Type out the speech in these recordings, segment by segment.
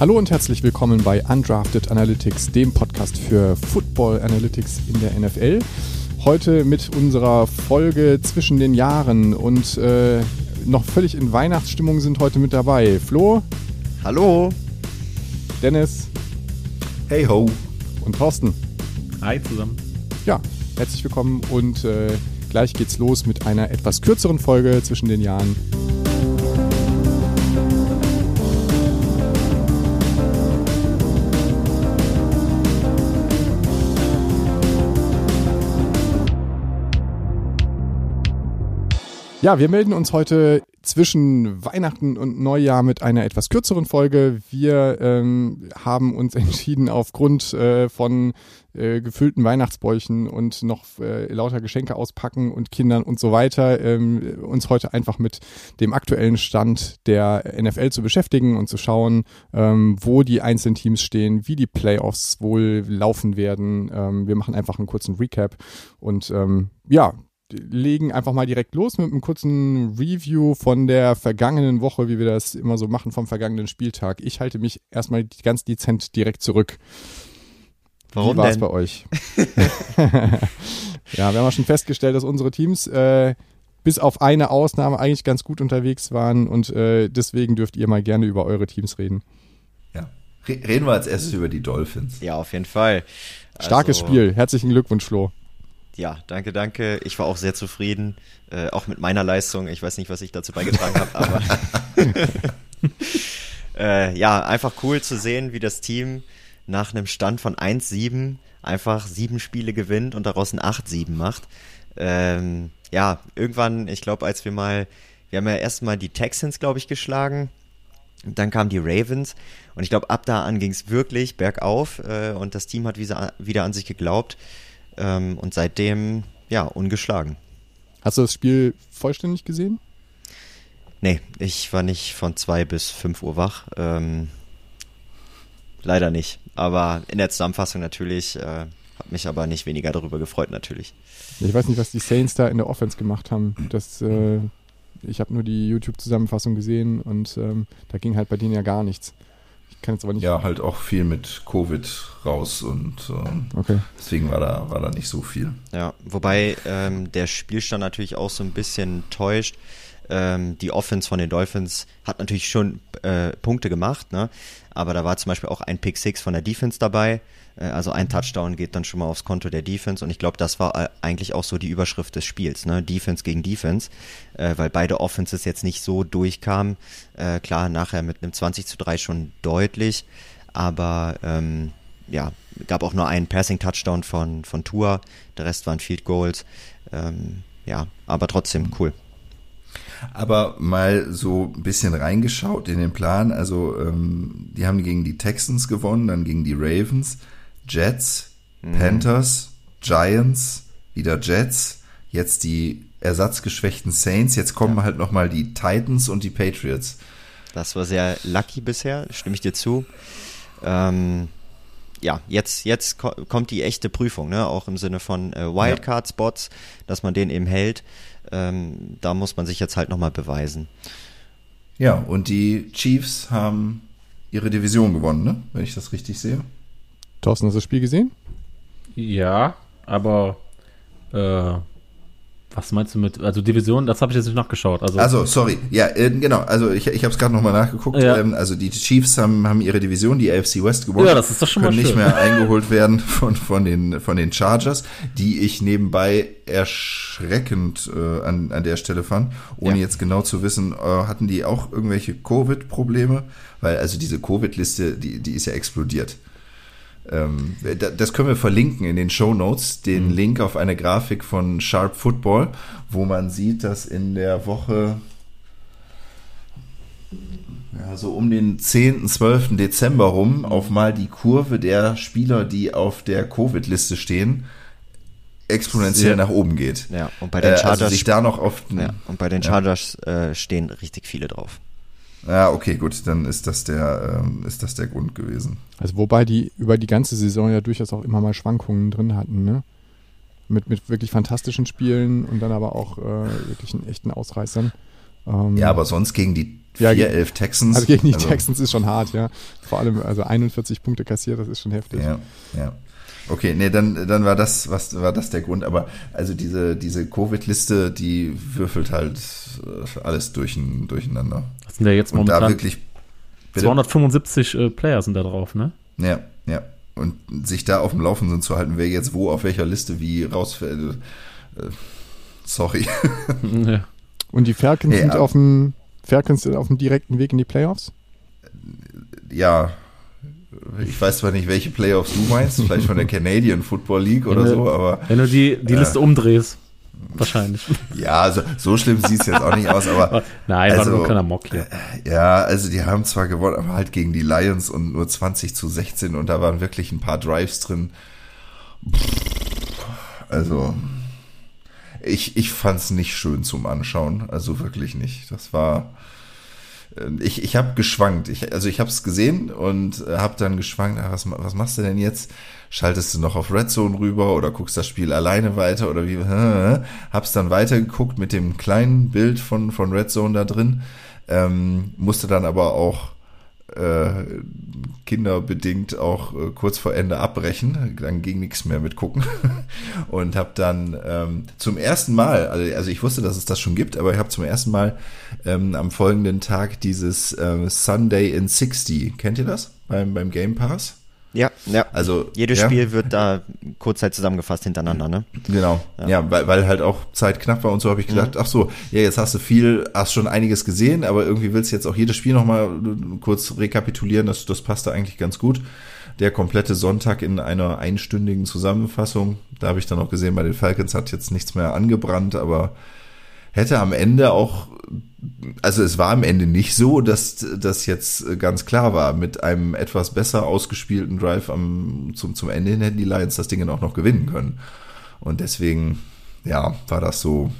Hallo und herzlich willkommen bei Undrafted Analytics, dem Podcast für Football Analytics in der NFL. Heute mit unserer Folge zwischen den Jahren und äh, noch völlig in Weihnachtsstimmung sind heute mit dabei Flo. Hallo. Dennis. Hey ho. Und Thorsten. Hi zusammen. Ja, herzlich willkommen und äh, gleich geht's los mit einer etwas kürzeren Folge zwischen den Jahren. Ja, wir melden uns heute zwischen Weihnachten und Neujahr mit einer etwas kürzeren Folge. Wir ähm, haben uns entschieden, aufgrund äh, von äh, gefüllten Weihnachtsbäuchen und noch äh, lauter Geschenke auspacken und Kindern und so weiter, ähm, uns heute einfach mit dem aktuellen Stand der NFL zu beschäftigen und zu schauen, ähm, wo die einzelnen Teams stehen, wie die Playoffs wohl laufen werden. Ähm, wir machen einfach einen kurzen Recap und ähm, ja, legen einfach mal direkt los mit einem kurzen Review von der vergangenen Woche, wie wir das immer so machen vom vergangenen Spieltag. Ich halte mich erstmal ganz dezent direkt zurück. Warum wie war es bei euch? ja, wir haben ja schon festgestellt, dass unsere Teams äh, bis auf eine Ausnahme eigentlich ganz gut unterwegs waren und äh, deswegen dürft ihr mal gerne über eure Teams reden. Ja. Re- Reden wir als erstes über die Dolphins. Ja, auf jeden Fall. Starkes Also, Spiel. Herzlichen Glückwunsch, Flo. Ja, danke, danke. Ich war auch sehr zufrieden, äh, auch mit meiner Leistung. Ich weiß nicht, was ich dazu beigetragen habe, aber äh, ja, einfach cool zu sehen, wie das Team nach einem Stand von 1-7 einfach sieben Spiele gewinnt und daraus ein 8-7 macht. Ähm, ja, irgendwann, ich glaube, als wir mal, wir haben ja erstmal die Texans, glaube ich, geschlagen. Und Dann kamen die Ravens und ich glaube, ab da an ging es wirklich bergauf äh, und das Team hat wieder, wieder an sich geglaubt ähm, und seitdem, ja, ungeschlagen. Hast du das Spiel vollständig gesehen? Nee, ich war nicht von zwei bis fünf Uhr wach. Ähm, leider nicht. Aber in der Zusammenfassung natürlich, äh, hat mich aber nicht weniger darüber gefreut natürlich. Ich weiß nicht, was die Saints da in der Offense gemacht haben. Das, äh, ich habe nur die YouTube-Zusammenfassung gesehen und ähm, da ging halt bei denen ja gar nichts. Ich kann jetzt aber nicht. Ja, halt auch viel mit Covid raus und ähm, Okay. deswegen war da, war da nicht so viel. Ja, wobei ähm, der Spielstand natürlich auch so ein bisschen täuscht. Ähm, die Offense von den Dolphins hat natürlich schon äh, Punkte gemacht, ne? aber da war zum Beispiel auch ein Pick Six von der Defense dabei. Äh, also ein Touchdown geht dann schon mal aufs Konto der Defense und ich glaube, das war äh, eigentlich auch so die Überschrift des Spiels, ne? Defense gegen Defense, äh, weil beide Offenses jetzt nicht so durchkamen. Äh, klar, nachher mit einem 20 zu 3 schon deutlich, aber ähm, ja, gab auch nur einen Passing-Touchdown von, von Tua, der Rest waren Field Goals. Ähm, ja, aber trotzdem cool. Aber mal so ein bisschen reingeschaut in den Plan. Also ähm, die haben gegen die Texans gewonnen, dann gegen die Ravens, Jets, Panthers, Giants, wieder Jets, jetzt die ersatzgeschwächten Saints, jetzt kommen halt nochmal die Titans und die Patriots. Das war sehr lucky bisher, stimme ich dir zu. Ähm, ja, jetzt, jetzt ko kommt die echte Prüfung, ne? auch im Sinne von äh, Wildcard-Spots, dass man den eben hält. Ähm, da muss man sich jetzt halt nochmal beweisen. Ja, und die Chiefs haben ihre Division gewonnen, ne? wenn ich das richtig sehe. Thorsten, hast du das Spiel gesehen? Ja, aber äh, was meinst du mit, also Division, das habe ich jetzt nicht nachgeschaut. Also, Also, sorry, ja, äh, genau, also ich, ich habe es gerade nochmal nachgeguckt. Ja. Ähm, also die Chiefs haben, haben ihre Division, die AFC West gewonnen. Ja, das ist doch schon mal können nicht schön. mehr eingeholt werden von, von, den, von den Chargers, die ich nebenbei erschreckend äh, an, an der Stelle fand, ohne Ja. jetzt genau zu wissen, äh, hatten die auch irgendwelche Covid-Probleme? Weil also diese Covid-Liste, die, die ist ja explodiert. Ähm, da- das können wir verlinken in den Show Notes, den Mhm. Link auf eine Grafik von Sharp Football, wo man sieht, dass in der Woche ja, so um den 10., 12. Dezember rum Mhm. auf mal die Kurve der Spieler, die auf der Covid-Liste stehen, exponentiell Sehr- nach oben geht. Ja, und bei den Äh, also Chargers, sich da noch auf ja, und bei den Chargers äh, stehen richtig viele drauf. Ja, okay, gut, dann ist das der, ähm, ist das der Grund gewesen. Also wobei die über die ganze Saison ja durchaus auch immer mal Schwankungen drin hatten, ne? Mit, mit wirklich fantastischen Spielen und dann aber auch äh, wirklich einen echten Ausreißern. Ähm, Ja, aber sonst gegen die Ja, 4-11 Texans. also gegen die Texans ist schon hart, ja. Vor allem, also 41 Punkte kassiert, das ist schon heftig. Ja, ja. Okay, nee, dann, dann war das, was war das der Grund. Aber also diese, diese Covid-Liste, die würfelt halt äh, alles durch, durcheinander. Das sind ja jetzt Und da momentan wirklich. Bitte? 275 äh, Player sind da drauf, ne? Ja, ja. Und sich da auf dem Laufenden zu halten, wer jetzt wo auf welcher Liste wie rausfällt. Äh, sorry. ja. Und die Falcons Nee, sind auf dem Falcons sind auf dem direkten Weg in die Playoffs? ja. Ich weiß zwar nicht, welche Playoffs du meinst, vielleicht von der Canadian Football League oder Ja. so, aber Wenn du die, die Äh. Liste umdrehst. Wahrscheinlich. ja, also so schlimm sieht es jetzt auch nicht aus, aber Nein, war Also, nur ein kleiner Mock hier. Ja, also die haben zwar gewonnen, aber halt gegen die Lions und nur 20 zu 16 und da waren wirklich ein paar Drives drin. Also ich, ich fand's nicht schön zum Anschauen, also wirklich nicht. Das war äh, ich, ich habe geschwankt. Ich, also ich habe es gesehen und äh, habe dann geschwankt, ah, was, was machst du denn jetzt? Schaltest du noch auf Red Zone rüber oder guckst das Spiel alleine weiter oder wie? Hä? Hab's dann weitergeguckt mit dem kleinen Bild von, von Red Zone da drin. Ähm, musste dann aber auch äh, kinderbedingt auch äh, kurz vor Ende abbrechen. Dann ging nichts mehr mit gucken. Und habe dann ähm, zum ersten Mal, also, also ich wusste, dass es das schon gibt, aber ich habe zum ersten Mal ähm, am folgenden Tag dieses äh, Sunday in 60. Kennt ihr das beim, beim Game Pass? Ja, ja. Also Jedes ja? Spiel wird da kurzzeit zusammengefasst hintereinander, ne? Genau, ja, weil, weil halt auch Zeit knapp war und so habe ich gedacht, ach so, ja, jetzt hast du viel, hast schon einiges gesehen, aber irgendwie willst du jetzt auch jedes Spiel nochmal kurz rekapitulieren, das, das passt da eigentlich ganz gut. Der komplette Sonntag in einer einstündigen Zusammenfassung, da habe ich dann auch gesehen, bei den Falcons hat jetzt nichts mehr angebrannt, aber hätte am Ende auch, also es war am Ende nicht so, dass das jetzt ganz klar war. Mit einem etwas besser ausgespielten Drive am, zum, zum Ende hin hätten die Lions das Ding dann auch noch gewinnen können. Und deswegen, ja, war das so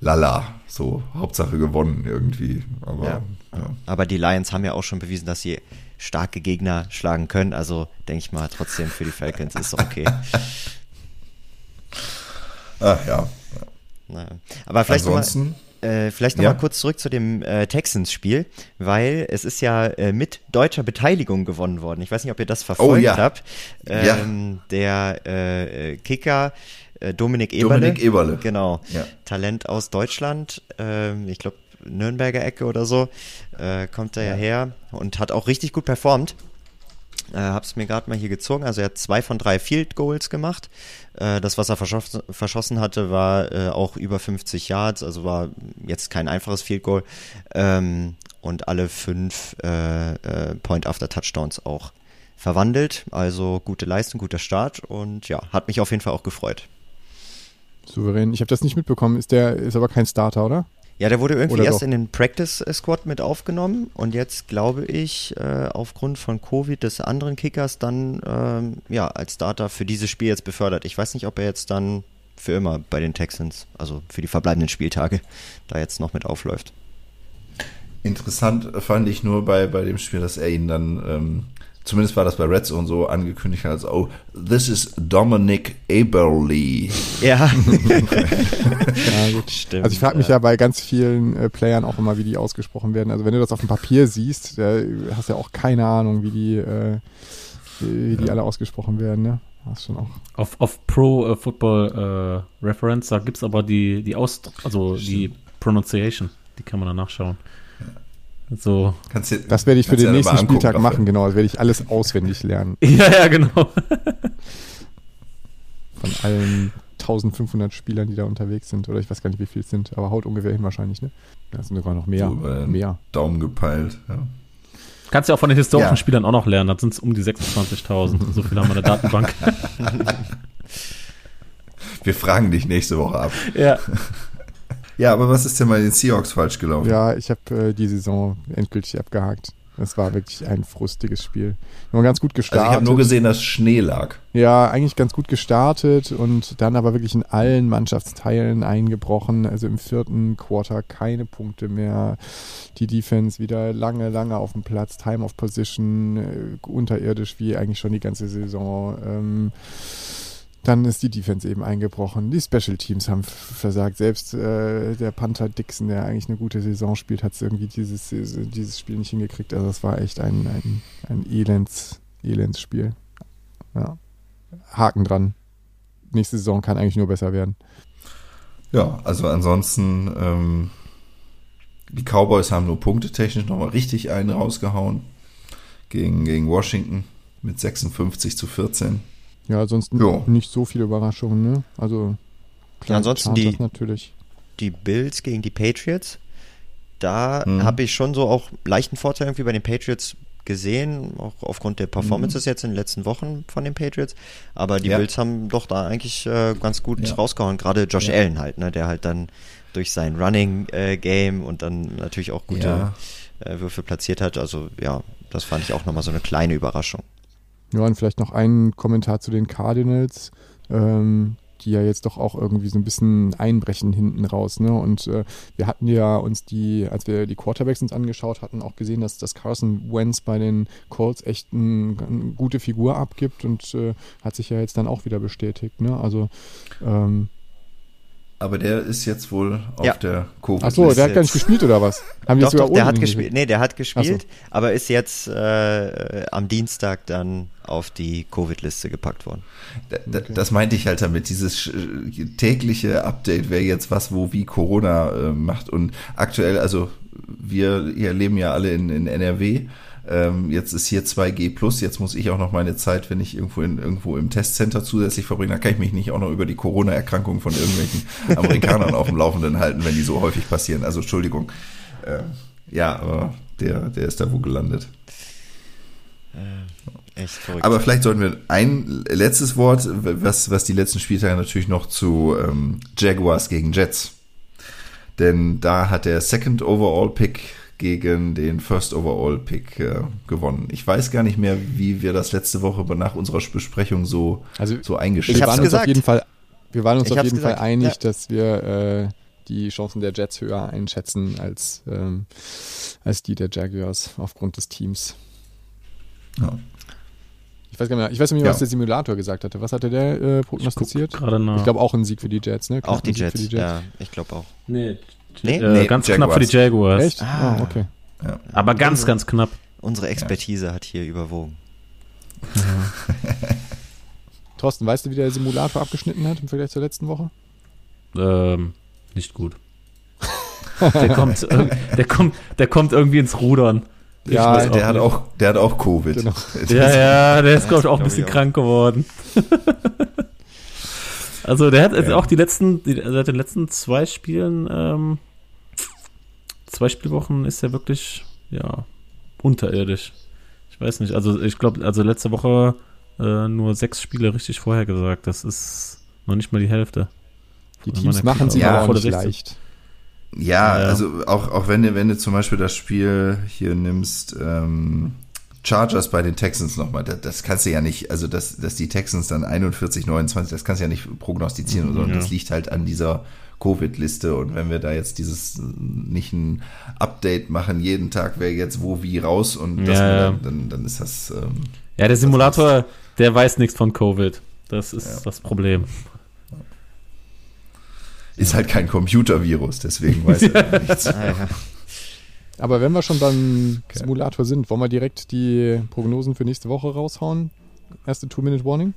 lala, so Hauptsache gewonnen irgendwie. Aber Ja. ja. Aber die Lions haben ja auch schon bewiesen, dass sie starke Gegner schlagen können. Also denke ich mal trotzdem für die Falcons ist okay. Ach ja. Aber vielleicht noch mal, Ansonsten, äh, vielleicht noch Ja. mal kurz zurück zu dem äh, Texans-Spiel, weil es ist ja äh, mit deutscher Beteiligung gewonnen worden. Ich weiß nicht, ob ihr das verfolgt Oh, ja. habt. Ja. Ähm, Der äh, Kicker äh, Dominik Eberle. Dominik Eberle. Genau. Ja. Talent aus Deutschland. Ähm, ich glaube, Nürnberger Ecke oder so. Äh, kommt er ja. her und hat auch richtig gut performt. Äh, hab's mir gerade mal hier gezogen. Also er hat zwei von drei Field Goals gemacht. Äh, das, was er verschossen, verschossen hatte, war äh, auch über 50 Yards. Also war jetzt kein einfaches Field Goal. Ähm, und alle fünf äh, äh, Point after Touchdowns auch verwandelt. Also gute Leistung, guter Start und ja, hat mich auf jeden Fall auch gefreut. Souverän. Ich habe das nicht mitbekommen. Ist der, ist aber kein Starter, oder? Ja, der wurde irgendwie Oder erst doch? in den Practice Squad mit aufgenommen und jetzt glaube ich äh, aufgrund von Covid des anderen Kickers dann ähm, ja als Starter für dieses Spiel jetzt befördert. Ich weiß nicht, ob er jetzt dann für immer bei den Texans, also für die verbleibenden Spieltage, da jetzt noch mit aufläuft. interessant fand ich nur bei, bei dem Spiel, dass er ihn dann, ähm, zumindest war das bei Reds und so angekündigt als, oh, this is Dominic Eberle. Ja, Ja, gut. stimmt. Also ich frage mich ja bei ganz vielen äh, Playern auch immer, wie die ausgesprochen werden. Also wenn du das auf dem Papier siehst, da hast du ja auch keine Ahnung, wie die, äh, wie die alle ausgesprochen werden. Ne? Das schon auch. Auf, auf Pro äh, Football äh, Reference, da gibt's aber die, die Aus, also die Pronunciation, die kann man dann nachschauen. So. Kannst du, Das werde ich für den nächsten Spieltag dafür. machen, genau. Das werde ich alles auswendig lernen. Ja, ja, genau. Von allen 1500 Spielern, die da unterwegs sind. Oder ich weiß gar nicht, wie viel es sind, aber haut ungefähr hin wahrscheinlich, ne? Das sind sogar noch mehr. So den mehr. Daumen gepeilt. Ja. Kannst ja auch von den historischen Ja. Spielern auch noch lernen. Das sind um die 26.000. So viel haben wir in der Datenbank. Wir fragen dich nächste Woche ab. ja. Ja, aber was ist denn bei den Seahawks falsch gelaufen? Ja, ich habe äh, die Saison endgültig abgehakt. Das war wirklich ein frustiges Spiel. Wir haben ganz gut also gestartet. ich habe nur gesehen, dass Schnee lag. Ja, eigentlich ganz gut gestartet und dann aber wirklich in allen Mannschaftsteilen eingebrochen. Also im vierten Quarter keine Punkte mehr. Die Defense wieder lange, lange auf dem Platz. Time of Position äh, unterirdisch wie eigentlich schon die ganze Saison. Ähm, dann ist die Defense eben eingebrochen. Die Special Teams haben versagt. Selbst äh, der Panther Dixon, der eigentlich eine gute Saison spielt, hat es irgendwie dieses, dieses Spiel nicht hingekriegt. Also es war echt ein, ein, ein Elends, Elendsspiel. Ja. Haken dran. Nächste Saison kann eigentlich nur besser werden. Ja, also ansonsten, ähm, die Cowboys haben nur punktetechnisch nochmal richtig einen rausgehauen gegen, gegen Washington mit 56 zu 14. Ja, sonst jo. nicht so viele Überraschungen, ne? Also klar, ja, ansonsten die, natürlich. die Bills gegen die Patriots. Da mhm. habe ich schon so auch leichten Vorteil irgendwie bei den Patriots gesehen, auch aufgrund der Performances mhm. jetzt in den letzten Wochen von den Patriots. Aber die ja. Bills haben doch da eigentlich äh, ganz gut ja. rausgehauen. Gerade Josh ja. Allen halt, ne, der halt dann durch sein Running äh, Game und dann natürlich auch gute äh, Würfe platziert hat. Also ja, das fand ich auch nochmal so eine kleine Überraschung. Ja, und vielleicht noch ein Kommentar zu den Cardinals, ähm, die ja jetzt doch auch irgendwie so ein bisschen einbrechen hinten raus. Ne? Und äh, wir hatten ja uns die, als wir die Quarterbacks uns angeschaut hatten, auch gesehen, dass, dass Carson Wentz bei den Colts echt ein, eine gute Figur abgibt und äh, hat sich ja jetzt dann auch wieder bestätigt. Ne? Also ähm, aber der ist jetzt wohl auf ja. der Covid. Achso, der hat gar nicht gespielt oder was? Haben doch, doch, der hat gespielt. Nee, der hat gespielt, so. aber ist jetzt äh, am Dienstag dann auf die Covid-Liste gepackt worden. Da, okay. Das meinte ich halt damit, dieses tägliche Update wäre jetzt was, wo wie Corona äh, macht. Und aktuell, also wir hier leben ja alle in, in NRW ähm, jetzt ist hier 2G plus, jetzt muss ich auch noch meine Zeit, wenn ich irgendwo in, irgendwo im Testcenter zusätzlich verbringe, dann kann ich mich nicht auch noch über die Corona-Erkrankung von irgendwelchen Amerikanern auf dem Laufenden halten, wenn die so häufig passieren. Also Entschuldigung. Äh, ja, aber der, der ist da wo gelandet. Äh, echt verrückt. Aber vielleicht sollten wir ein letztes Wort, was, was die letzten Spieltage natürlich noch zu ähm, Jaguars gegen Jets. Denn da hat der Second Overall Pick gegen den First Overall Pick äh, gewonnen. Ich weiß gar nicht mehr, wie wir das letzte Woche nach unserer Besprechung so, also, so eingeschätzt haben. Wir waren uns auf jeden Fall, wir waren uns auf jeden gesagt, Fall einig, ja. dass wir äh, die Chancen der Jets höher einschätzen als, ähm, als die der Jaguars aufgrund des Teams. Ja. Ich weiß gar nicht mehr, ich weiß nicht mehr, was der Simulator gesagt hatte. Was hatte der äh, prognostiziert? Ich, ich glaube auch ein Sieg für die Jets, ne? Knapp auch die Jets, die Jets, ja, ich glaube auch. Nee, Nee, äh, nee ganz Jaguars. knapp für die Jaguars. Echt? Ah, oh, okay. Ja. Aber ganz, ganz knapp. Unsere Expertise ja. hat hier überwogen. Thorsten, weißt du, wie der Simulator abgeschnitten hat im Vergleich zur letzten Woche? Ähm, nicht gut. der, kommt, der, kommt, der kommt irgendwie ins Rudern. Ja, der hat, auch, der hat auch Covid. Genau. Ja, ja, der ist, glaube ich, auch ein bisschen krank geworden. Also der hat ja. auch die letzten, die, seit den letzten zwei Spielen, ähm, zwei Spielwochen ist er wirklich, ja, unterirdisch. Ich weiß nicht, also ich glaube, also letzte Woche äh, nur sechs Spiele richtig vorhergesagt. Das ist noch nicht mal die Hälfte. Die Teams machen sie ja auch nicht leicht. Ja, ja, also auch, auch wenn du, wenn du zum Beispiel das Spiel hier nimmst, ähm, Chargers bei den Texans nochmal, das, das kannst du ja nicht, also dass, dass die Texans dann 41, 29, das kannst du ja nicht prognostizieren, mhm, sondern ja. das liegt halt an dieser Covid-Liste und wenn wir da jetzt dieses nicht ein Update machen, jeden Tag wer jetzt wo wie raus und ja, dann, dann, dann, ist das. Ähm, ja, der Simulator, der weiß nichts von Covid. Das ist ja. das Problem. Ist halt kein Computervirus, deswegen weiß er nichts. Aber wenn wir schon beim okay. Simulator sind, wollen wir direkt die Prognosen für nächste Woche raushauen? Erste Two-Minute-Warning?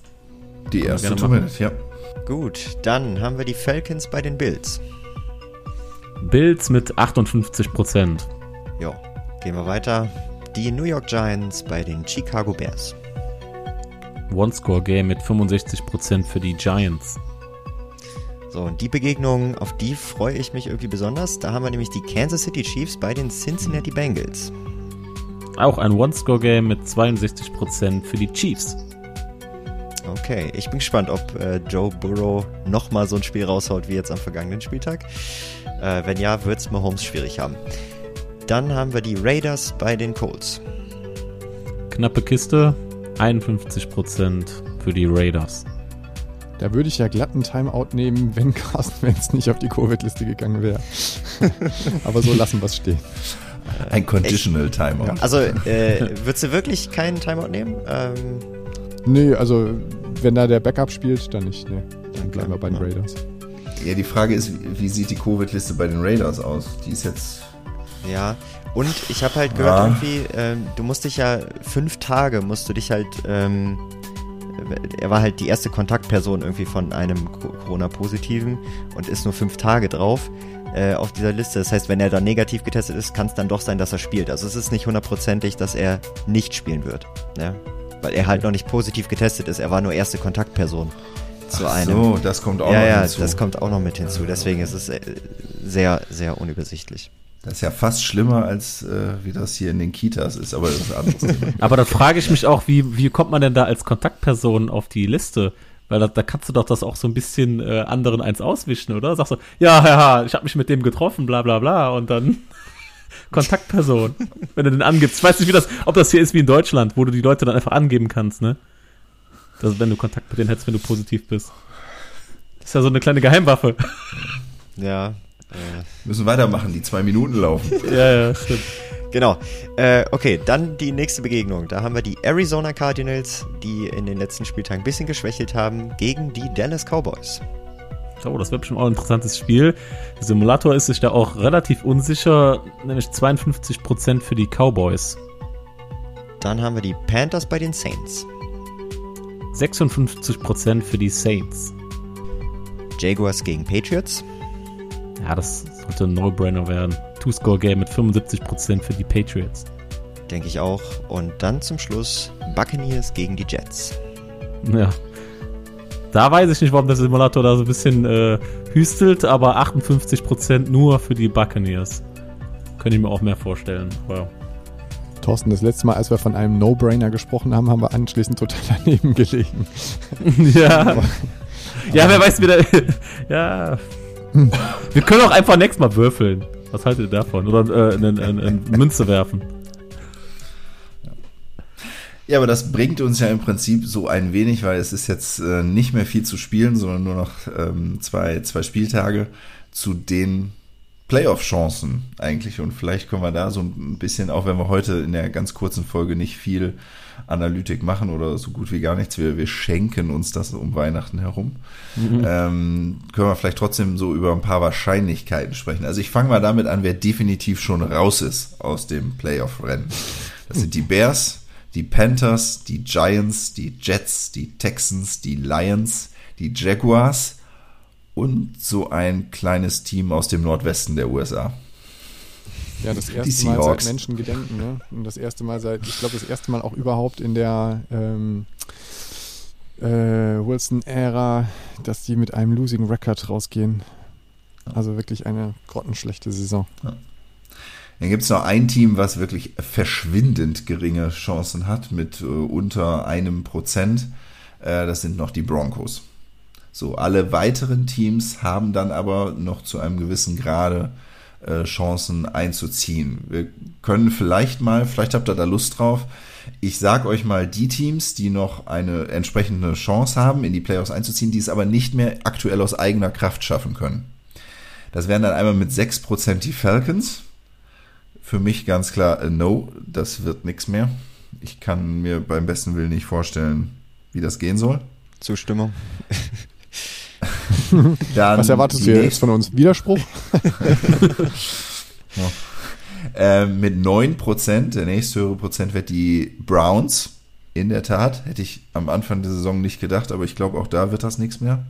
Die erste Two-Minute, ja. Gut, dann haben wir die Falcons bei den Bills. Bills mit 58 Prozent. Ja, gehen wir weiter. Die New York Giants bei den Chicago Bears. One-Score-Game mit 65 Prozent für die Giants. So, und die Begegnung, auf die freue ich mich irgendwie besonders. Da haben wir nämlich die Kansas City Chiefs bei den Cincinnati Bengals. Auch ein One-Score-Game mit 62% für die Chiefs. Okay, ich bin gespannt, ob äh, Joe Burrow nochmal so ein Spiel raushaut wie jetzt am vergangenen Spieltag. Äh, wenn ja, wird es Mahomes schwierig haben. Dann haben wir die Raiders bei den Colts. Knappe Kiste, 51% für die Raiders. Da würde ich ja glatt einen Timeout nehmen, wenn Carsten Wentz nicht auf die Covid-Liste gegangen wäre. Aber so lassen wir es stehen. Ein Conditional Echt? Timeout. Also, äh, würdest du wirklich keinen Timeout nehmen? Ähm, nee, also wenn da der Backup spielt, dann nicht. Nee, dann bleiben wir bei den Raiders. Ja, die Frage ist, wie sieht die Covid-Liste bei den Raiders aus? Die ist jetzt. Ja, und ich habe halt gehört, ja. irgendwie, ähm, du musst dich ja fünf Tage, musst du dich halt, ähm, er war halt die erste Kontaktperson irgendwie von einem Corona-Positiven und ist nur fünf Tage drauf äh, auf dieser Liste. Das heißt, wenn er dann negativ getestet ist, kann es dann doch sein, dass er spielt. Also es ist nicht hundertprozentig, dass er nicht spielen wird. Ja? Weil er halt noch nicht positiv getestet ist. Er war nur erste Kontaktperson zu Ach einem. So, das kommt auch ja, noch ja, hinzu. Ja, das kommt auch noch mit hinzu. Deswegen ist es äh, sehr, sehr unübersichtlich. Das ist ja fast schlimmer, als äh, wie das hier in den Kitas ist, aber das ist anderes aber da frage ich mich auch, wie, wie kommt man denn da als Kontaktperson auf die Liste? Weil da, da kannst du doch das auch so ein bisschen äh, anderen eins auswischen, oder? Sagst du, ja, ja, ich habe mich mit dem getroffen, bla bla bla, und dann Kontaktperson, wenn du den angibst. Ich weiß nicht, wie das, ob das hier ist wie in Deutschland, wo du die Leute dann einfach angeben kannst, ne? dass, wenn du Kontakt mit denen hättest, wenn du positiv bist. Das ist ja so eine kleine Geheimwaffe. Ja. Müssen weitermachen, die zwei Minuten laufen. ja, ja, stimmt. Genau. Äh, okay, dann die nächste Begegnung. Da haben wir die Arizona Cardinals, die in den letzten Spieltagen ein bisschen geschwächelt haben, gegen die Dallas Cowboys. Oh, das wird bestimmt auch ein interessantes Spiel. Der Simulator ist sich da auch relativ unsicher, nämlich 52% für die Cowboys. Dann haben wir die Panthers bei den Saints. 56% für die Saints. Jaguars gegen Patriots. Ja, das sollte ein No-Brainer werden. Two-Score-Game mit 75% für die Patriots. Denke ich auch. Und dann zum Schluss Buccaneers gegen die Jets. Ja. Da weiß ich nicht, warum der Simulator da so ein bisschen äh, hüstelt, aber 58% nur für die Buccaneers. Könnte ich mir auch mehr vorstellen. Aber Thorsten, das letzte Mal, als wir von einem No-Brainer gesprochen haben, haben wir anschließend total daneben gelegen. Ja. Aber, ja, wer weiß wieder. ja. Wir können auch einfach nächstes Mal würfeln. Was haltet ihr davon? Oder äh, eine, eine, eine Münze werfen. Ja, aber das bringt uns ja im Prinzip so ein wenig, weil es ist jetzt äh, nicht mehr viel zu spielen, sondern nur noch ähm, zwei, zwei Spieltage zu den Playoff-Chancen eigentlich. Und vielleicht können wir da so ein bisschen, auch wenn wir heute in der ganz kurzen Folge nicht viel Analytik machen oder so gut wie gar nichts, wir, wir schenken uns das um Weihnachten herum, mhm. ähm, können wir vielleicht trotzdem so über ein paar Wahrscheinlichkeiten sprechen. Also ich fange mal damit an, wer definitiv schon raus ist aus dem Playoff-Rennen. Das sind die Bears, die Panthers, die Giants, die Jets, die Texans, die Lions, die Jaguars und so ein kleines Team aus dem Nordwesten der USA. Ja, das erste Mal seit Menschengedenken, ne? Und das erste Mal seit, ich glaube, das erste Mal auch überhaupt in der ähm, äh, Wilson-Ära, dass die mit einem Losing Record rausgehen. Also wirklich eine grottenschlechte Saison. Ja. Dann gibt es noch ein Team, was wirklich verschwindend geringe Chancen hat, mit äh, unter einem Prozent. Äh, das sind noch die Broncos. So, alle weiteren Teams haben dann aber noch zu einem gewissen Grade äh, Chancen einzuziehen. Wir können vielleicht mal, vielleicht habt ihr da Lust drauf. Ich sag euch mal die Teams, die noch eine entsprechende Chance haben, in die Playoffs einzuziehen, die es aber nicht mehr aktuell aus eigener Kraft schaffen können. Das wären dann einmal mit 6% die Falcons. Für mich ganz klar äh, no, das wird nichts mehr. Ich kann mir beim besten Willen nicht vorstellen, wie das gehen soll. Zustimmung. Dann Was erwartest du jetzt von uns? Widerspruch? ja. äh, mit 9%, der nächsthöhere Prozentwert, die Browns. In der Tat, hätte ich am Anfang der Saison nicht gedacht, aber ich glaube, auch da wird das nichts mehr.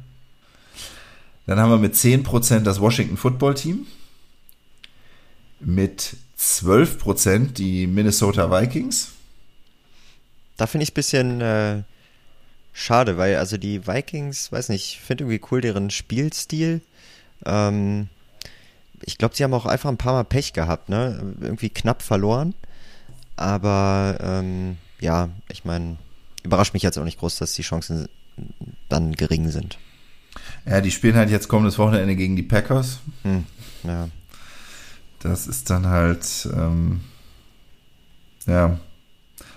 Dann haben wir mit 10% das Washington Football Team. Mit 12% die Minnesota Vikings. Da finde ich ein bisschen äh, schade, weil also die Vikings, weiß nicht, ich finde irgendwie cool deren Spielstil. Ähm, ich glaube, sie haben auch einfach ein paar Mal Pech gehabt, ne? Irgendwie knapp verloren. Aber ähm, ja, ich meine, überrascht mich jetzt auch nicht groß, dass die Chancen dann gering sind. Ja, die spielen halt jetzt kommendes Wochenende gegen die Packers. Hm, ja. Das ist dann halt, ähm, ja,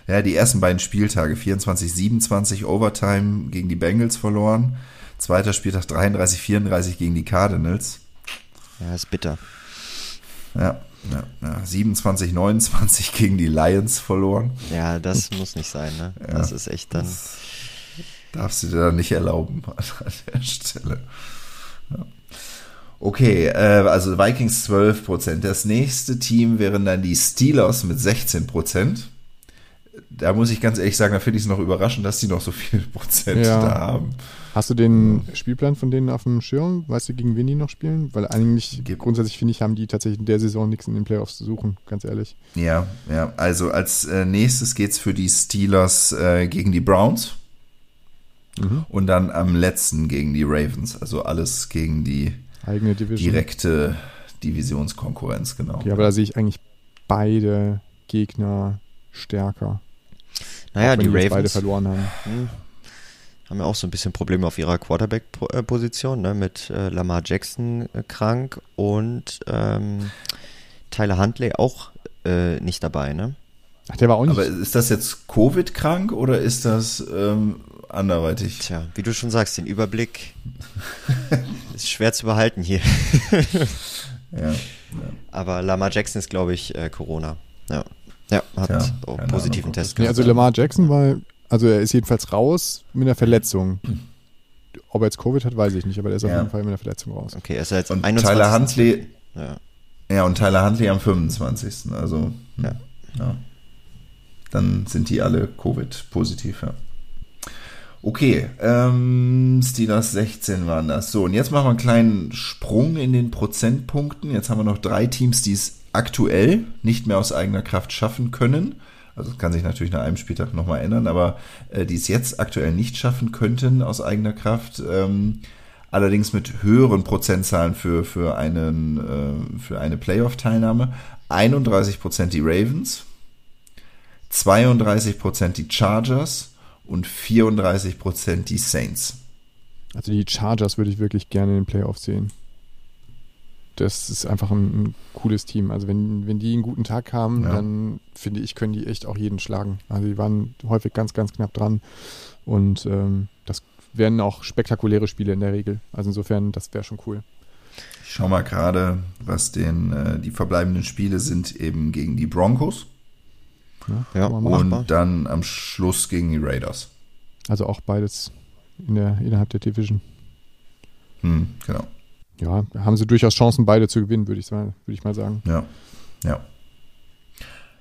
ja, die ersten beiden Spieltage, 24, 27 Overtime gegen die Bengals verloren. Zweiter Spieltag 33, 34 gegen die Cardinals. Ja, ist bitter. Ja, ja, ja. 27, 29 gegen die Lions verloren. Ja, das muss nicht sein, ne? Ja, das ist echt dann. Das, Darfst du dir dann nicht erlauben an der Stelle. Ja. Okay, äh, also Vikings 12 Prozent. Das nächste Team wären dann die Steelers mit 16 Prozent. Da muss ich ganz ehrlich sagen, da finde ich es noch überraschend, dass die noch so viel Prozent Ja. da haben. Hast du den Spielplan von denen auf dem Schirm? Weißt du, gegen wen die noch spielen? Weil eigentlich, Gibt- grundsätzlich finde ich, haben die tatsächlich in der Saison nichts in den Playoffs zu suchen, ganz ehrlich. Ja, ja. Also als äh, nächstes geht's für die Steelers äh, gegen die Browns Mhm. und dann am letzten gegen die Ravens. Also alles gegen die Eigene Division. direkte Divisionskonkurrenz, genau. Okay, aber da sehe ich eigentlich beide Gegner stärker. Naja, auch wenn die jetzt beide Ravens verloren haben. hm, haben ja auch so ein bisschen Probleme auf ihrer Quarterback-Position, ne, mit äh, Lamar Jackson äh, krank und ähm, Tyler Huntley auch äh, nicht dabei, ne? Ach, der war auch nicht. Aber ist das jetzt Covid-krank oder ist das ähm, anderweitig? Tja, wie du schon sagst, den Überblick ist schwer zu behalten hier. Ja. Aber Lamar Jackson ist, glaube ich, äh, Corona. Ja. Ja, hat Tja, auch keine positiven Ahnung, Test nee, also. Lamar Jackson war, also er ist jedenfalls raus mit einer Verletzung. Ob er jetzt Covid hat, weiß ich nicht, aber er ist auf Ja. jeden Fall mit einer Verletzung raus. Okay, er ist ja jetzt Und 21. Tyler Huntley, Ja. ja, und Tyler Huntley am 25. Also, hm, Ja. ja. Dann sind die alle Covid-positiv, ja. Okay, ähm, Steelers 16 waren das. So, und jetzt machen wir einen kleinen Sprung in den Prozentpunkten. Jetzt haben wir noch drei Teams, die es aktuell nicht mehr aus eigener Kraft schaffen können. Also das kann sich natürlich nach einem Spieltag nochmal ändern, aber äh, die es jetzt aktuell nicht schaffen könnten aus eigener Kraft. Ähm, allerdings mit höheren Prozentzahlen für, für, einen, äh, für eine Playoff-Teilnahme. 31% die Ravens, 32% die Chargers und 34% die Saints. Also die Chargers würde ich wirklich gerne in den Playoffs sehen. Das ist einfach ein, ein cooles Team. Also wenn, wenn die einen guten Tag haben, Ja. dann finde ich, können die echt auch jeden schlagen. Also die waren häufig ganz, ganz knapp dran. Und ähm, das werden auch spektakuläre Spiele in der Regel. Also insofern, das wäre schon cool. Ich schau mal gerade, was den, äh, die verbleibenden Spiele sind eben gegen die Broncos Ja, machbar. und dann am Schluss gegen die Raiders. Also auch beides in der, innerhalb der Division. Hm, genau. Ja, haben sie durchaus Chancen, beide zu gewinnen, würde ich, sagen- würde ich mal sagen. Ja, ja.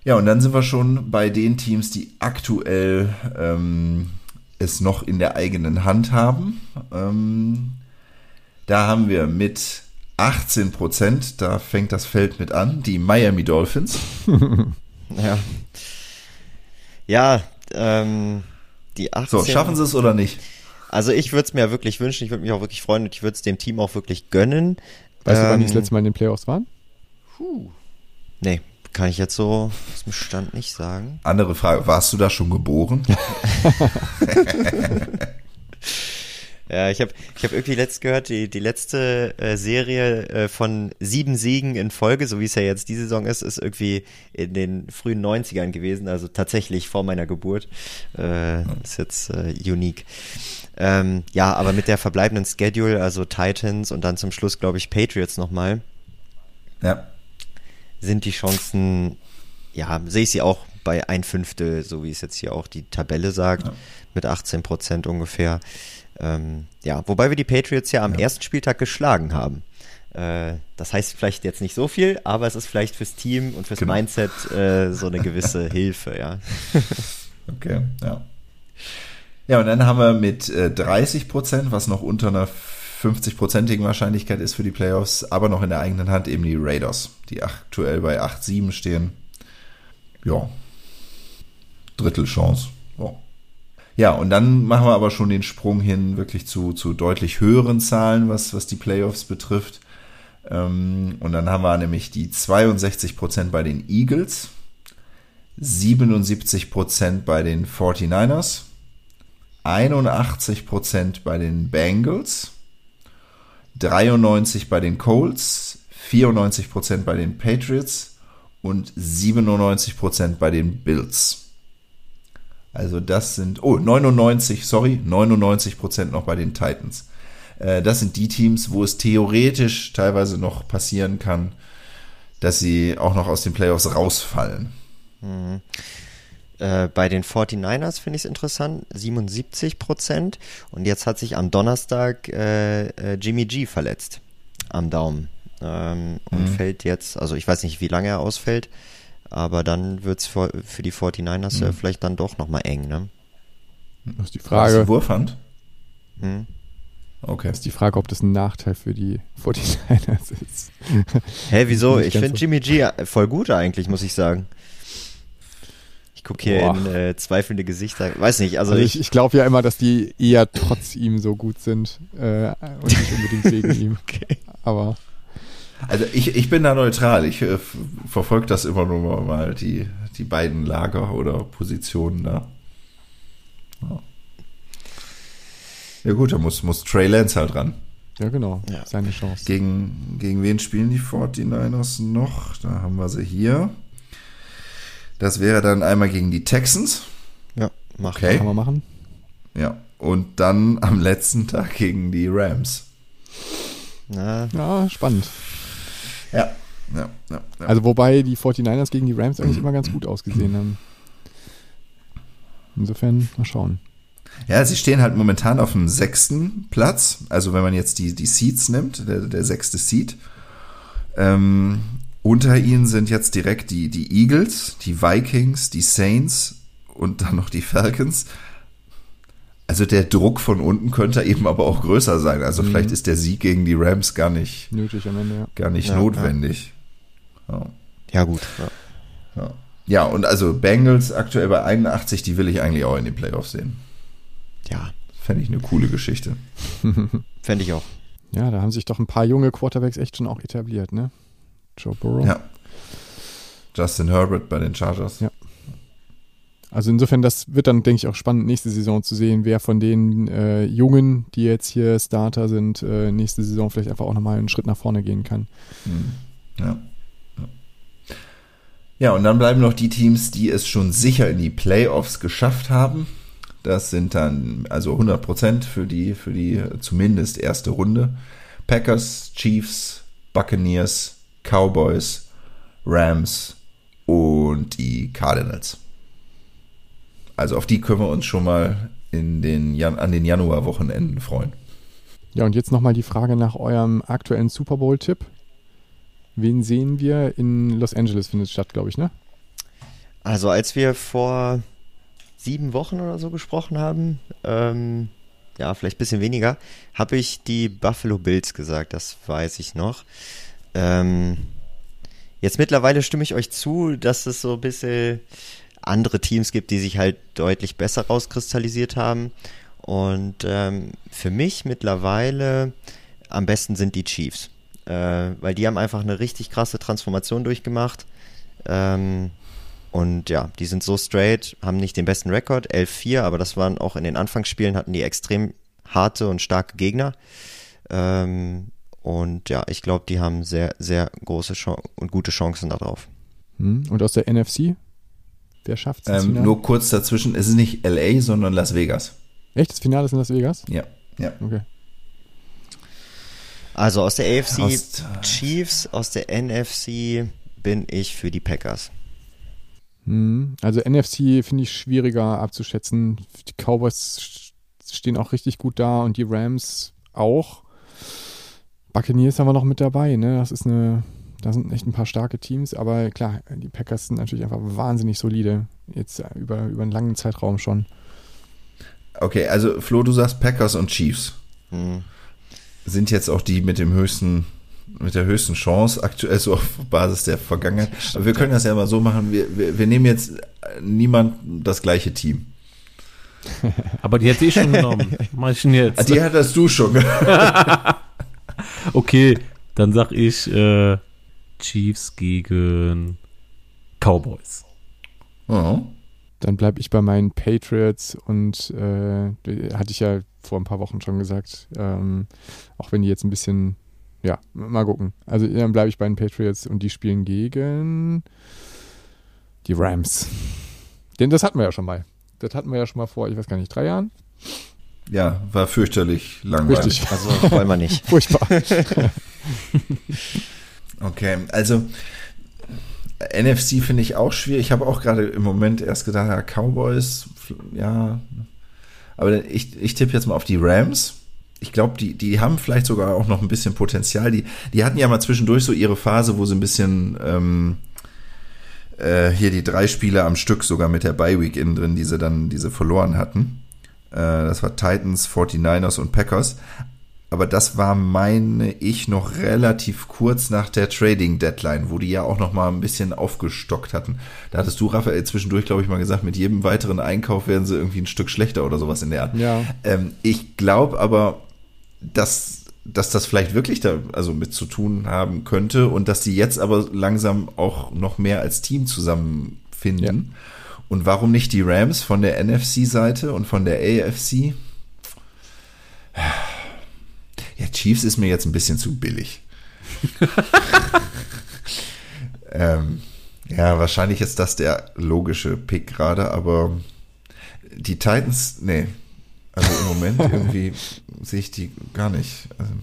Ja, und dann sind wir schon bei den Teams, die aktuell ähm, es noch in der eigenen Hand haben. Ähm, da haben wir mit 18 Prozent, da fängt das Feld mit an, die Miami Dolphins. Ja. Ja, ähm, die 18. So, schaffen sie es oder nicht? Also ich würde es mir wirklich wünschen, ich würde mich auch wirklich freuen und ich würde es dem Team auch wirklich gönnen. Weißt du, wann die Ähm, das letzte Mal in den Playoffs waren? Nee, kann ich jetzt so aus dem Stand nicht sagen. Andere Frage, warst du da schon geboren? Ja, ich habe ich hab irgendwie letzt gehört, die, die letzte äh, Serie äh, von sieben Siegen in Folge, so wie es ja jetzt die Saison ist, ist irgendwie in den frühen 90ern gewesen, also tatsächlich vor meiner Geburt. Äh, ist jetzt äh, unique. Ähm, ja, aber mit der verbleibenden Schedule, also Titans und dann zum Schluss, glaube ich, Patriots nochmal, ja. sind die Chancen, ja, sehe ich sie auch bei ein Fünftel, so wie es jetzt hier auch die Tabelle sagt, Ja. mit 18 Prozent ungefähr. Ähm, ja, wobei wir die Patriots ja am ersten Spieltag geschlagen haben. Äh, das heißt vielleicht jetzt nicht so viel, aber es ist vielleicht fürs Team und fürs Genau. Mindset äh, so eine gewisse Hilfe, ja. Okay, ja. Ja, und dann haben wir mit äh, 30 Prozent, was noch unter einer 50-prozentigen Wahrscheinlichkeit ist für die Playoffs, aber noch in der eigenen Hand eben die Raiders, die aktuell bei 8-7 stehen. Ja. Drittelchance. Ja. Und dann machen wir aber schon den Sprung hin wirklich zu, zu deutlich höheren Zahlen, was, was die Playoffs betrifft. Ähm, und dann haben wir nämlich die 62 Prozent bei den Eagles, 77 Prozent bei den 49ers, 81 Prozent bei den Bengals, 93 bei den Colts, 94 Prozent bei den Patriots und 97 Prozent bei den Bills. Also das sind, oh, 99, sorry, 99 Prozent noch bei den Titans. Äh, Das sind die Teams, wo es theoretisch teilweise noch passieren kann, dass sie auch noch aus den Playoffs rausfallen. Äh, bei den 49ers finde ich es interessant, 77 Prozent. Und jetzt hat sich am Donnerstag äh, äh, Jimmy G verletzt am Daumen. Ähm, und Mhm. fällt jetzt, also ich weiß nicht, wie lange er ausfällt, aber dann wird es für, für die 49ers Mhm. äh, vielleicht dann doch nochmal eng, ne? Das ist die Frage, die Wurfhand? Hm? Okay. das ist die Frage, ob das ein Nachteil für die 49ers ist. Hä, wieso? Ich finde so. Jimmy G voll gut eigentlich, muss ich sagen. Ich gucke hier Boah. in äh, zweifelnde Gesichter. Weiß nicht, also, Also ich, ich, ich glaube ja immer, dass die eher trotz ihm so gut sind äh, und nicht unbedingt wegen ihm. Okay. Aber Also ich, ich bin da neutral. Ich äh, verfolge das immer nur mal, die, die beiden Lager oder Positionen da. Ja, ja gut, da muss, muss Trey Lance halt ran. ja, genau, Ja. seine Chance. Gegen, gegen wen spielen die 49ers noch? Da haben wir sie hier. Das wäre dann einmal gegen die Texans. ja, mach. Okay. Kann man machen. Ja. Und dann am letzten Tag gegen die Rams. Na, Ja, spannend. Ja. Ja, ja, ja. Also wobei die 49ers gegen die Rams eigentlich immer ganz gut ausgesehen haben. Insofern, mal schauen. Ja, sie stehen halt momentan auf dem sechsten Platz. Also wenn man jetzt die, die Seeds nimmt, der, der sechste Seed. Ähm, unter ihnen sind jetzt direkt die, die Eagles, die Vikings, die Saints und dann noch die Falcons. Also der Druck von unten könnte eben aber auch größer sein. Also Mhm. vielleicht ist der Sieg gegen die Rams gar nicht, Nötig am Ende, ja. gar nicht Ja, notwendig. Ja. ja gut. Ja. Ja. ja, und also Bengals aktuell bei 81, die will ich eigentlich auch in den Playoffs sehen. ja, Fände ich eine coole Geschichte. fände ich auch. Ja, da haben sich doch ein paar junge Quarterbacks echt schon auch etabliert, ne? Joe Burrow. Ja. Justin Herbert bei den Chargers. Ja. Also insofern, das wird dann, denke ich, auch spannend, nächste Saison zu sehen, wer von den äh, Jungen, die jetzt hier Starter sind, äh, nächste Saison vielleicht einfach auch nochmal einen Schritt nach vorne gehen kann. Ja. ja. Ja, und dann bleiben noch die Teams, die es schon sicher in die Playoffs geschafft haben. Das sind dann also 100 Prozent für die, für die zumindest erste Runde. Packers, Chiefs, Buccaneers, Cowboys, Rams und die Cardinals. Also auf die können wir uns schon mal in den Jan an den Januarwochenenden freuen. Ja, und jetzt nochmal die Frage nach eurem aktuellen Super Bowl-Tipp. Wen sehen wir? In Los Angeles findet es statt, glaube ich, ne? Also als wir vor sieben Wochen oder so gesprochen haben, ähm, ja, vielleicht ein bisschen weniger, habe ich die Buffalo Bills gesagt, das weiß ich noch. Ähm, jetzt mittlerweile stimme ich euch zu, dass es so ein bisschen andere Teams gibt, die sich halt deutlich besser rauskristallisiert haben. Und ähm, für mich mittlerweile am besten sind die Chiefs. Äh, weil die haben einfach eine richtig krasse Transformation durchgemacht. Ähm, und ja, die sind so straight, haben nicht den besten Rekord, 11-4, aber das waren auch in den Anfangsspielen, hatten die extrem harte und starke Gegner. Ähm, und ja, ich glaube, die haben sehr, sehr große Chan und gute Chancen darauf. Hm? Und aus der NFC? Wer schafft es? Ähm, nur kurz dazwischen, es ist nicht LA, sondern Las Vegas. Echt? Das Finale ist in Las Vegas? Ja, ja. Okay. Also aus der AFC Aus- Chiefs, aus der NFC bin ich für die Packers. Hm. Also NFC finde ich schwieriger abzuschätzen. Die Cowboys stehen auch richtig gut da und die Rams auch. Buccaneers haben wir noch mit dabei, ne? Das ist eine, da sind echt ein paar starke Teams, aber klar, die Packers sind natürlich einfach wahnsinnig solide. Jetzt über, über einen langen Zeitraum schon. Okay, also Flo, du sagst Packers und Chiefs Hm. sind jetzt auch die mit dem höchsten, mit der höchsten Chance aktuell so auf Basis der Vergangenheit. Aber wir können das ja mal so machen, wir, wir, wir nehmen jetzt niemand das gleiche Team. Aber die hätte ich schon genommen. Mach ich denn Ah, jetzt? die hattest du schon. Okay, dann sag ich äh, Chiefs gegen Cowboys. oh. Dann bleibe ich bei meinen Patriots und äh, hatte ich ja vor ein paar Wochen schon gesagt, ähm, auch wenn die jetzt ein bisschen, ja, mal gucken. Also dann bleibe ich bei den Patriots und die spielen gegen die Rams. Denn das hatten wir ja schon mal. Das hatten wir ja schon mal vor, ich weiß gar nicht, drei Jahren? Ja, war fürchterlich langweilig. Richtig. Also wollen wir nicht. Furchtbar. Okay, also NFC finde ich auch schwierig. Ich habe auch gerade im Moment erst gedacht, ja, Cowboys, ja. Aber ich, ich tippe jetzt mal auf die Rams. Ich glaube, die, die haben vielleicht sogar auch noch ein bisschen Potenzial. Die, die hatten ja mal zwischendurch so ihre Phase, wo sie ein bisschen ähm, äh, hier die drei Spiele am Stück sogar mit der Bye Week innen drin, die sie dann diese verloren hatten. Äh, das war Titans, 49ers und Packers. Aber das war, meine ich, noch relativ kurz nach der Trading Deadline, wo die ja auch noch mal ein bisschen aufgestockt hatten. Da hattest du, Raphael, zwischendurch, glaube ich, mal gesagt, mit jedem weiteren Einkauf werden sie irgendwie ein Stück schlechter oder sowas in der Art. Ja. Ähm, ich glaube aber, dass dass das vielleicht wirklich da also mit zu tun haben könnte und dass die jetzt aber langsam auch noch mehr als Team zusammenfinden. Ja. Und warum nicht die Rams von der NFC-Seite und von der AFC? Chiefs ist mir jetzt ein bisschen zu billig. ähm, ja, wahrscheinlich ist das der logische Pick gerade, aber die Titans, nee. Also im Moment irgendwie sehe ich die gar nicht. Also,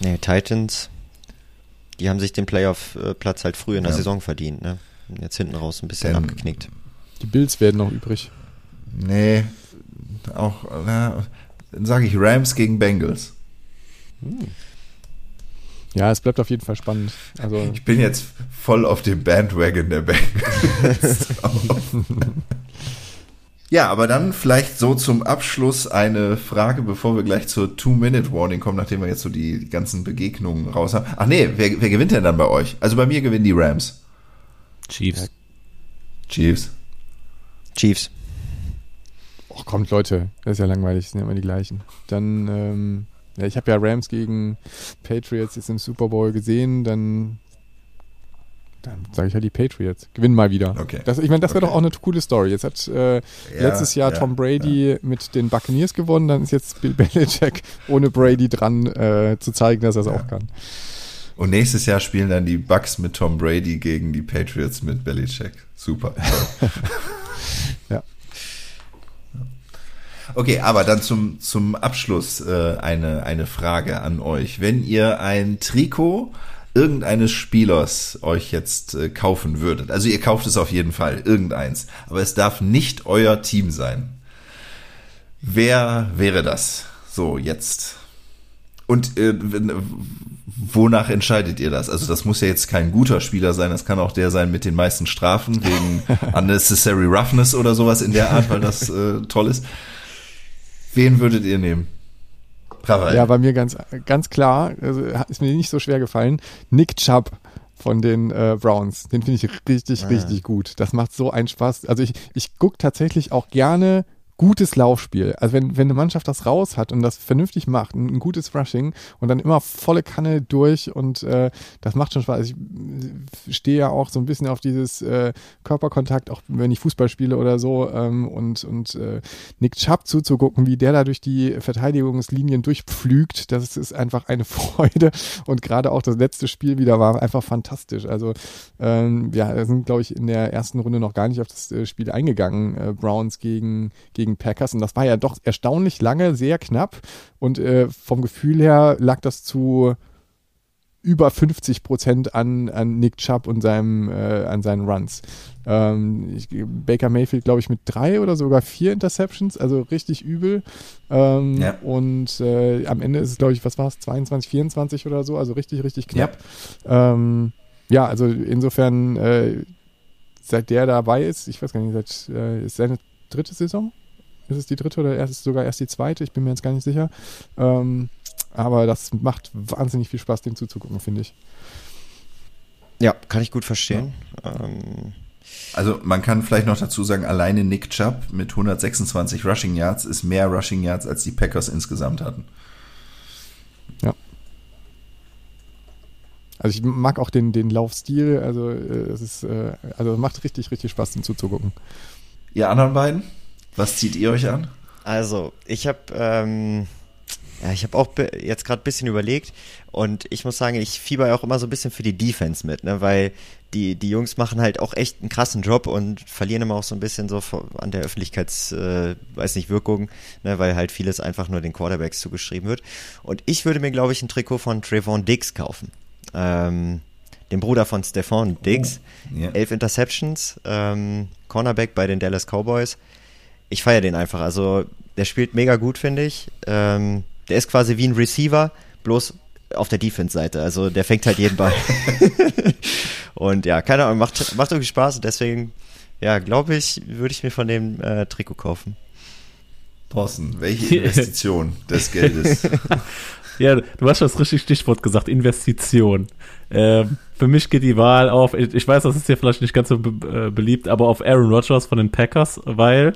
nee, Titans, die haben sich den Playoff-Platz halt früh in der ja. Saison verdient, ne? Jetzt hinten raus ein bisschen ähm, abgeknickt. Die Bills werden noch übrig. Nee, auch, na, dann sage ich Rams gegen Bengals. Hm. Ja, es bleibt auf jeden Fall spannend. Also ich bin jetzt voll auf dem Bandwagon der Bengals. ja, aber dann vielleicht so zum Abschluss eine Frage, bevor wir gleich zur Two-Minute-Warning kommen, nachdem wir jetzt so die ganzen Begegnungen raus haben. Ach nee, wer, wer gewinnt denn dann bei euch? Also bei mir gewinnen die Rams. Chiefs. Chiefs. Chiefs. Ach kommt Leute, das ist ja langweilig, sind ja immer die gleichen. Dann, ähm, ja, ich habe ja Rams gegen Patriots jetzt im Super Bowl gesehen, dann dann sage ich halt die Patriots. Gewinnen mal wieder. Okay. Das, ich meine, das wäre okay. doch auch eine coole Story. Jetzt hat äh, ja, letztes Jahr ja, Tom Brady mit den Buccaneers gewonnen, dann ist jetzt Bill Belichick ohne Brady dran, äh, zu zeigen, dass er es auch kann. Und nächstes Jahr spielen dann die Bucks mit Tom Brady gegen die Patriots mit Belichick. Super. Okay, aber dann zum, zum Abschluss äh, eine, eine Frage an euch. Wenn ihr ein Trikot irgendeines Spielers euch jetzt äh, kaufen würdet, also ihr kauft es auf jeden Fall, irgendeins, aber es darf nicht euer Team sein. Wer wäre das? So, jetzt. Und äh, wonach entscheidet ihr das? Also das muss ja jetzt kein guter Spieler sein, das kann auch der sein mit den meisten Strafen wegen unnecessary roughness oder sowas in der Art, weil das äh, toll ist. Wen würdet ihr nehmen? Raphael. Ja, bei mir ganz, ganz klar, also ist mir nicht so schwer gefallen. Nick Chubb von den äh, Browns. Den finde ich richtig, ah. richtig gut. Das macht so einen Spaß. Also ich, ich gucke tatsächlich auch gerne gutes Laufspiel. Also wenn, wenn eine Mannschaft das raus hat und das vernünftig macht, ein, ein gutes Rushing und dann immer volle Kanne durch und äh, das macht schon Spaß. Ich äh, stehe ja auch so ein bisschen auf dieses äh, Körperkontakt, auch wenn ich Fußball spiele oder so ähm, und, und äh, Nick Chubb zuzugucken, wie der da durch die Verteidigungslinien durchpflügt, das ist einfach eine Freude und gerade auch das letzte Spiel wieder war einfach fantastisch. Also ähm, ja, wir sind glaube ich in der ersten Runde noch gar nicht auf das äh, Spiel eingegangen, äh, Browns gegen, gegen gegen Packers und das war ja doch erstaunlich lange, sehr knapp und äh, vom Gefühl her lag das zu über 50 Prozent an, an Nick Chubb und seinem, äh, an seinen Runs. Ähm, ich, Baker Mayfield, glaube ich, mit drei oder sogar vier Interceptions, also richtig übel. Ähm, ja. Und äh, am Ende ist es, glaube ich, was war es, 22, 24 oder so, also richtig, richtig knapp. Ja, ähm, ja also insofern, äh, seit der dabei ist, ich weiß gar nicht, seit, äh, ist seine dritte Saison? Ist es die dritte oder ist es sogar erst die zweite? Ich bin mir jetzt gar nicht sicher. Ähm, aber das macht wahnsinnig viel Spaß, dem zuzugucken, finde ich. Ja, kann ich gut verstehen. Ja. Ähm. Also man kann vielleicht noch dazu sagen, alleine Nick Chubb mit 126 Rushing Yards ist mehr Rushing Yards, als die Packers insgesamt hatten. Ja. Also ich mag auch den, den Laufstil, also äh, es ist, äh, also macht richtig, richtig Spaß, dem zuzugucken. Ihr anderen beiden? Was zieht ihr euch an? Also, ich habe ähm, ja, ich habe auch jetzt gerade ein bisschen überlegt und ich muss sagen, ich fieber ja auch immer so ein bisschen für die Defense mit, ne, weil die, die Jungs machen halt auch echt einen krassen Job und verlieren immer auch so ein bisschen so an der Öffentlichkeits, äh, weiß nicht, Wirkung, ne, weil halt vieles einfach nur den Quarterbacks zugeschrieben wird. Und ich würde mir, glaube ich, ein Trikot von Trayvon Diggs kaufen. Ähm, dem Bruder von Stephon Diggs. Oh, ja. Elf Interceptions, ähm, Cornerback bei den Dallas Cowboys. Ich feiere den einfach. Also der spielt mega gut, finde ich. Ähm, der ist quasi wie ein Receiver, bloß auf der Defense-Seite. Also der fängt halt jeden Ball. und ja, keine Ahnung, macht, macht irgendwie Spaß. Deswegen, ja, glaube ich, würde ich mir von dem äh, Trikot kaufen. Thorsten, welche Investition des Geldes? Ja, du hast schon das richtige Stichwort gesagt, Investition. Ähm, für mich geht die Wahl auf, ich, ich weiß, das ist hier vielleicht nicht ganz so be äh, beliebt, aber auf Aaron Rodgers von den Packers, weil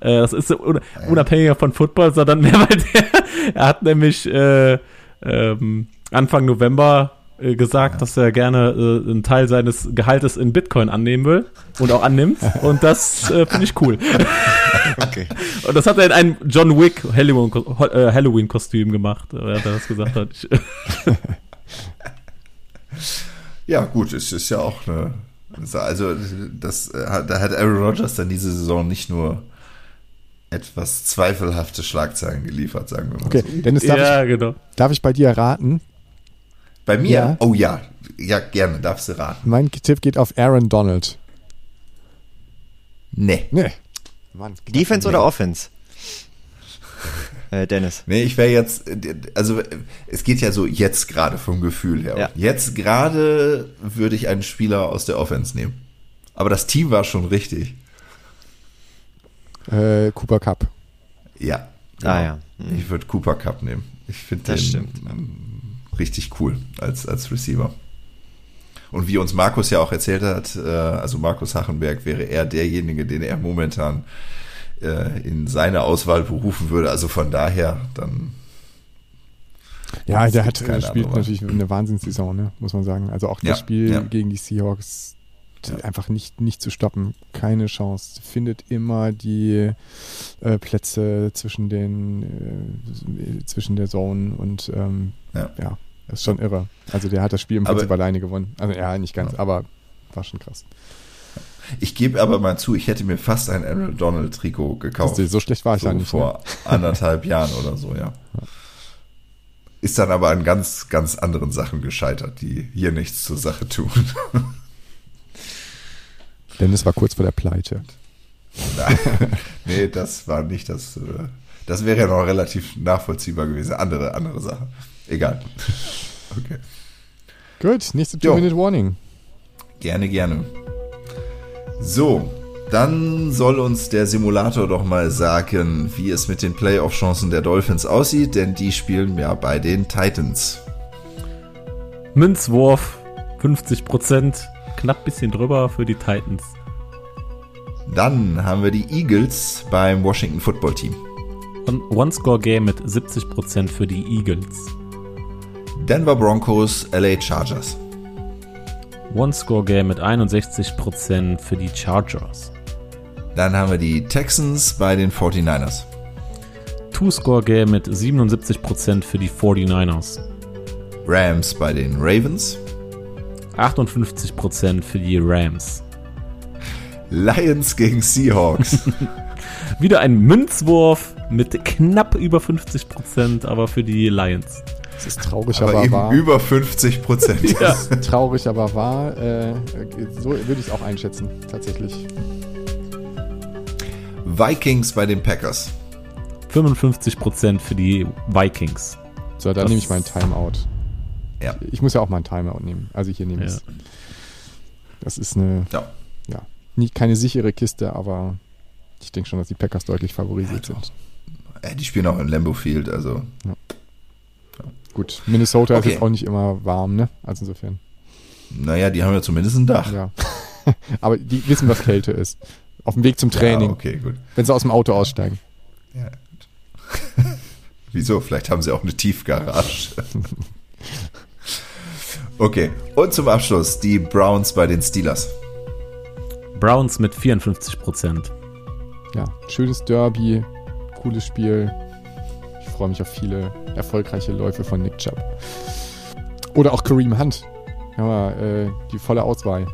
äh, das ist un unabhängiger von Football, sondern mehr, weil der, er hat nämlich äh, ähm, Anfang November äh, gesagt, ja. dass er gerne äh, einen Teil seines Gehaltes in Bitcoin annehmen will und auch annimmt. Und das äh, finde ich cool. okay. Und das hat er in einem John Wick Halloween-Kostüm gemacht, während er das gesagt hat. ja, gut, es ist ja auch eine. Also, das, da hat Aaron Rodgers dann diese Saison nicht nur etwas zweifelhafte Schlagzeilen geliefert, sagen wir mal okay. so. Dennis, darf, ja, ich, genau. darf ich bei dir raten? Bei mir? Ja. Oh ja. Ja, gerne, darfst du raten. Mein Tipp geht auf Aaron Donald. Nee. Nee. Mann, Defense nee. oder Offense? äh, Dennis. Nee, ich wäre jetzt, also es geht ja so jetzt gerade vom Gefühl her. Ja. Jetzt gerade würde ich einen Spieler aus der Offense nehmen. Aber das Team war schon richtig. Äh, Cooper Cup. Ja. Genau. Ah ja. Mhm. Ich würde Cooper Cup nehmen. Ich finde den stimmt. Richtig cool als, als Receiver. Und wie uns Markus ja auch erzählt hat, äh, also Markus Hachenberg wäre er derjenige, den er momentan äh, in seine Auswahl berufen würde. Also von daher dann. Ja, der hat spielt natürlich eine Wahnsinnssaison, ne, muss man sagen. Also auch das ja, Spiel ja. gegen die Seahawks ja. einfach nicht, nicht zu stoppen. Keine Chance. Findet immer die äh, Plätze zwischen den äh, zwischen der Zone und ähm, ja. ja. Das ist schon irre. Also der hat das Spiel im Prinzip aber, alleine gewonnen. Also ja, nicht ganz, ja. aber war schon krass. Ich gebe aber mal zu, ich hätte mir fast ein Aaron Donald Trikot gekauft. so schlecht war ich so ja nicht. Vor ne? anderthalb Jahren oder so, ja. Ist dann aber an ganz, ganz anderen Sachen gescheitert, die hier nichts zur Sache tun. Dennis war kurz vor der Pleite. Nein, nee, das war nicht das. Äh, das wäre ja noch relativ nachvollziehbar gewesen. Andere, andere Sache. Egal. Okay. Gut, nächste Two-Minute-Warning. Gerne, gerne. So, dann soll uns der Simulator doch mal sagen, wie es mit den Playoff-Chancen der Dolphins aussieht, denn die spielen ja bei den Titans. Münzwurf 50%, knapp bisschen drüber für die Titans. Dann haben wir die Eagles beim Washington Football Team. One-Score-Game mit 70% für die Eagles. Denver Broncos, LA Chargers. One-Score-Game mit 61% für die Chargers. Dann haben wir die Texans bei den 49ers. Two-Score-Game mit 77% für die 49ers. Rams bei den Ravens. 58% für die Rams. Lions gegen Seahawks. Wieder ein Münzwurf mit knapp über 50%, aber für die Lions. Das ist traurig, aber, aber wahr. Über 50 Prozent. ja. Traurig, aber wahr. Äh, so würde ich es auch einschätzen, tatsächlich. Vikings bei den Packers. 55 Prozent für die Vikings. So, dann nehme ich meinen Timeout. Ja. Ich muss ja auch meinen Timeout nehmen. Also hier nehme ich ja. Das ist eine, ja. ja, nie, keine sichere Kiste, aber ich denke schon, dass die Packers deutlich favorisiert ja, sind. Die spielen auch in Lambeau Field, also. Ja. Gut, Minnesota okay. ist jetzt auch nicht immer warm, ne? Also insofern. Naja, die haben ja zumindest ein Dach. Ja. Aber die wissen, was Kälte ist. Auf dem Weg zum Training. Ja, okay, gut. Wenn sie aus dem Auto aussteigen. Ja, gut. Wieso? Vielleicht haben sie auch eine Tiefgarage. okay. Und zum Abschluss die Browns bei den Steelers. Browns mit 54 Prozent. Ja, schönes Derby, cooles Spiel freue mich auf viele erfolgreiche Läufe von Nick Chubb. Oder auch Kareem Hunt. Ja, äh, die volle Auswahl.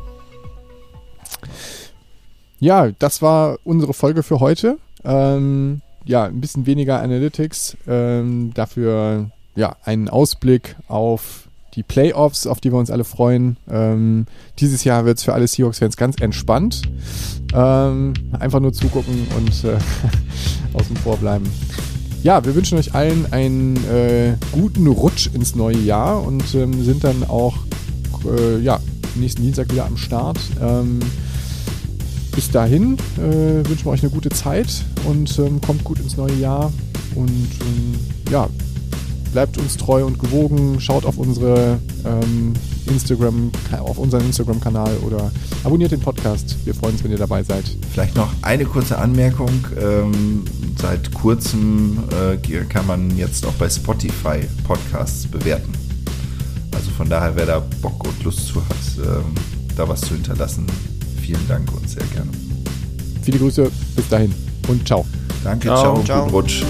Ja, das war unsere Folge für heute. Ähm, ja, ein bisschen weniger Analytics. Ähm, dafür ja einen Ausblick auf die Playoffs, auf die wir uns alle freuen. Ähm, dieses Jahr wird es für alle Seahawks-Fans ganz entspannt. Ähm, einfach nur zugucken und äh, außen vor bleiben. Ja, wir wünschen euch allen einen äh, guten Rutsch ins neue Jahr und ähm, sind dann auch äh, ja, nächsten Dienstag wieder am Start. Ähm, bis dahin äh, wünschen wir euch eine gute Zeit und ähm, kommt gut ins neue Jahr. Und ähm, ja, bleibt uns treu und gewogen, schaut auf unsere ähm, Instagram, auf unseren Instagram-Kanal oder abonniert den Podcast. Wir freuen uns, wenn ihr dabei seid. Vielleicht noch eine kurze Anmerkung. Ähm, seit kurzem äh, kann man jetzt auch bei Spotify Podcasts bewerten. Also von daher, wer da Bock und Lust zu hat, ähm, da was zu hinterlassen, vielen Dank und sehr gerne. Viele Grüße, bis dahin und ciao. Danke, ciao, ciao. ciao. Guten Rutsch.